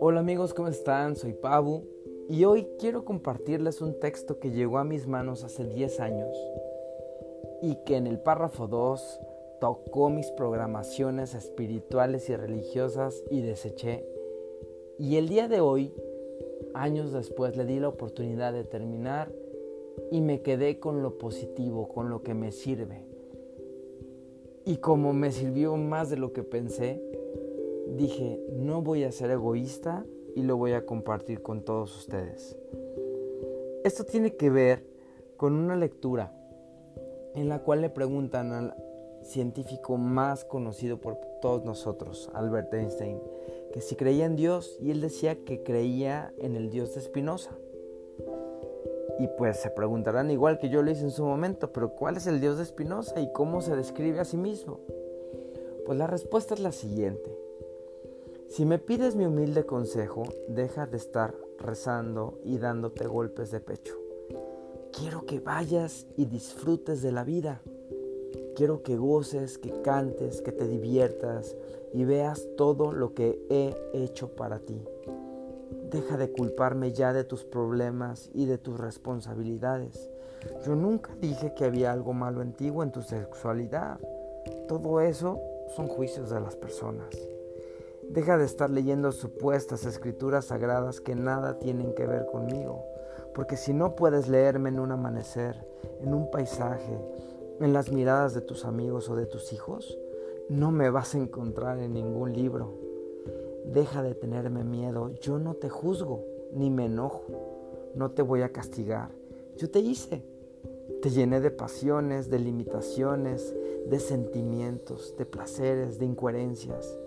Hola amigos, ¿cómo están? Soy Pabu y hoy quiero compartirles un texto que llegó a mis manos hace 10 años y que en el párrafo 2 tocó mis programaciones espirituales y religiosas y deseché. Y el día de hoy, años después, le di la oportunidad de terminar y me quedé con lo positivo, con lo que me sirve. Y como me sirvió más de lo que pensé, dije, no voy a ser egoísta y lo voy a compartir con todos ustedes. Esto tiene que ver con una lectura en la cual le preguntan al científico más conocido por todos nosotros, Albert Einstein, que si creía en Dios y él decía que creía en el Dios de Spinoza. Y pues se preguntarán igual que yo lo hice en su momento, pero ¿cuál es el Dios de Spinoza y cómo se describe a sí mismo? Pues la respuesta es la siguiente. Si me pides mi humilde consejo, deja de estar rezando y dándote golpes de pecho. Quiero que vayas y disfrutes de la vida. Quiero que goces, que cantes, que te diviertas y veas todo lo que he hecho para ti. Deja de culparme ya de tus problemas y de tus responsabilidades. Yo nunca dije que había algo malo en en tu sexualidad. Todo eso son juicios de las personas. Deja de estar leyendo supuestas escrituras sagradas que nada tienen que ver conmigo. Porque si no puedes leerme en un amanecer, en un paisaje, en las miradas de tus amigos o de tus hijos, no me vas a encontrar en ningún libro. Deja de tenerme miedo. Yo no te juzgo ni me enojo. No te voy a castigar. Yo te hice. Te llené de pasiones, de limitaciones, de sentimientos, de placeres, de incoherencias.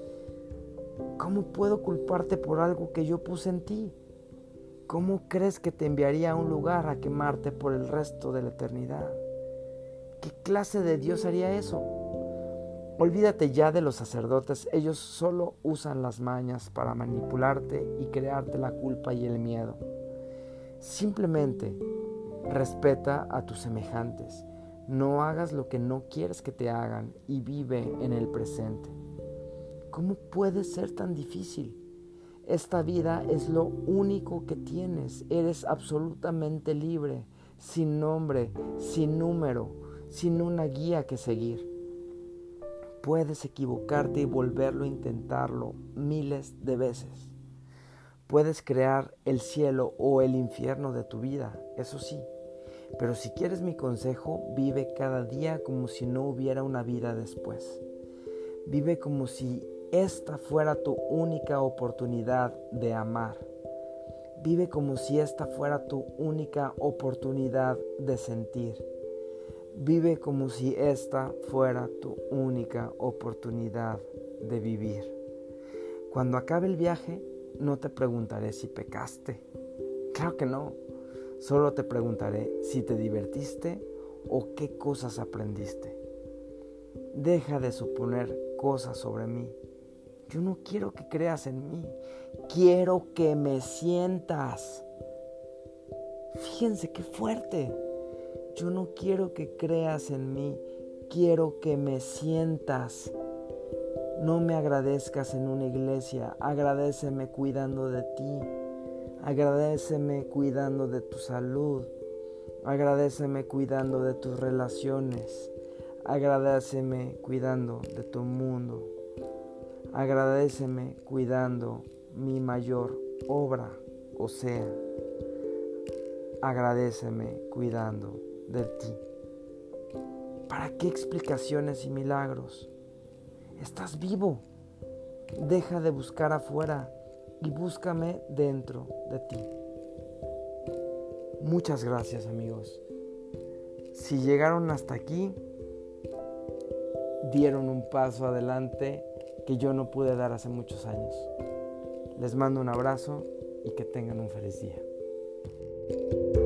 ¿Cómo puedo culparte por algo que yo puse en ti? ¿Cómo crees que te enviaría a un lugar a quemarte por el resto de la eternidad? ¿Qué clase de Dios haría eso? Olvídate ya de los sacerdotes, ellos solo usan las mañas para manipularte y crearte la culpa y el miedo. Simplemente respeta a tus semejantes, no hagas lo que no quieres que te hagan y vive en el presente. ¿Cómo puede ser tan difícil? Esta vida es lo único que tienes, eres absolutamente libre, sin nombre, sin número, sin una guía que seguir. Puedes equivocarte y volverlo a intentarlo miles de veces. Puedes crear el cielo o el infierno de tu vida, eso sí. Pero si quieres mi consejo, vive cada día como si no hubiera una vida después. Vive como si esta fuera tu única oportunidad de amar. Vive como si esta fuera tu única oportunidad de sentir. Vive como si esta fuera tu única oportunidad de vivir. Cuando acabe el viaje, no te preguntaré si pecaste. Claro que no. Solo te preguntaré si te divertiste o qué cosas aprendiste. Deja de suponer cosas sobre mí. Yo no quiero que creas en mí. Quiero que me sientas. Fíjense qué fuerte. Yo no quiero que creas en mí, quiero que me sientas. No me agradezcas en una iglesia, agradeceme cuidando de ti. Agradeceme cuidando de tu salud. Agradeceme cuidando de tus relaciones. Agradeceme cuidando de tu mundo. Agradeceme cuidando mi mayor obra, o sea, agradeceme cuidando de ti. ¿Para qué explicaciones y milagros? Estás vivo. Deja de buscar afuera y búscame dentro de ti. Muchas gracias amigos. Si llegaron hasta aquí, dieron un paso adelante que yo no pude dar hace muchos años. Les mando un abrazo y que tengan un feliz día.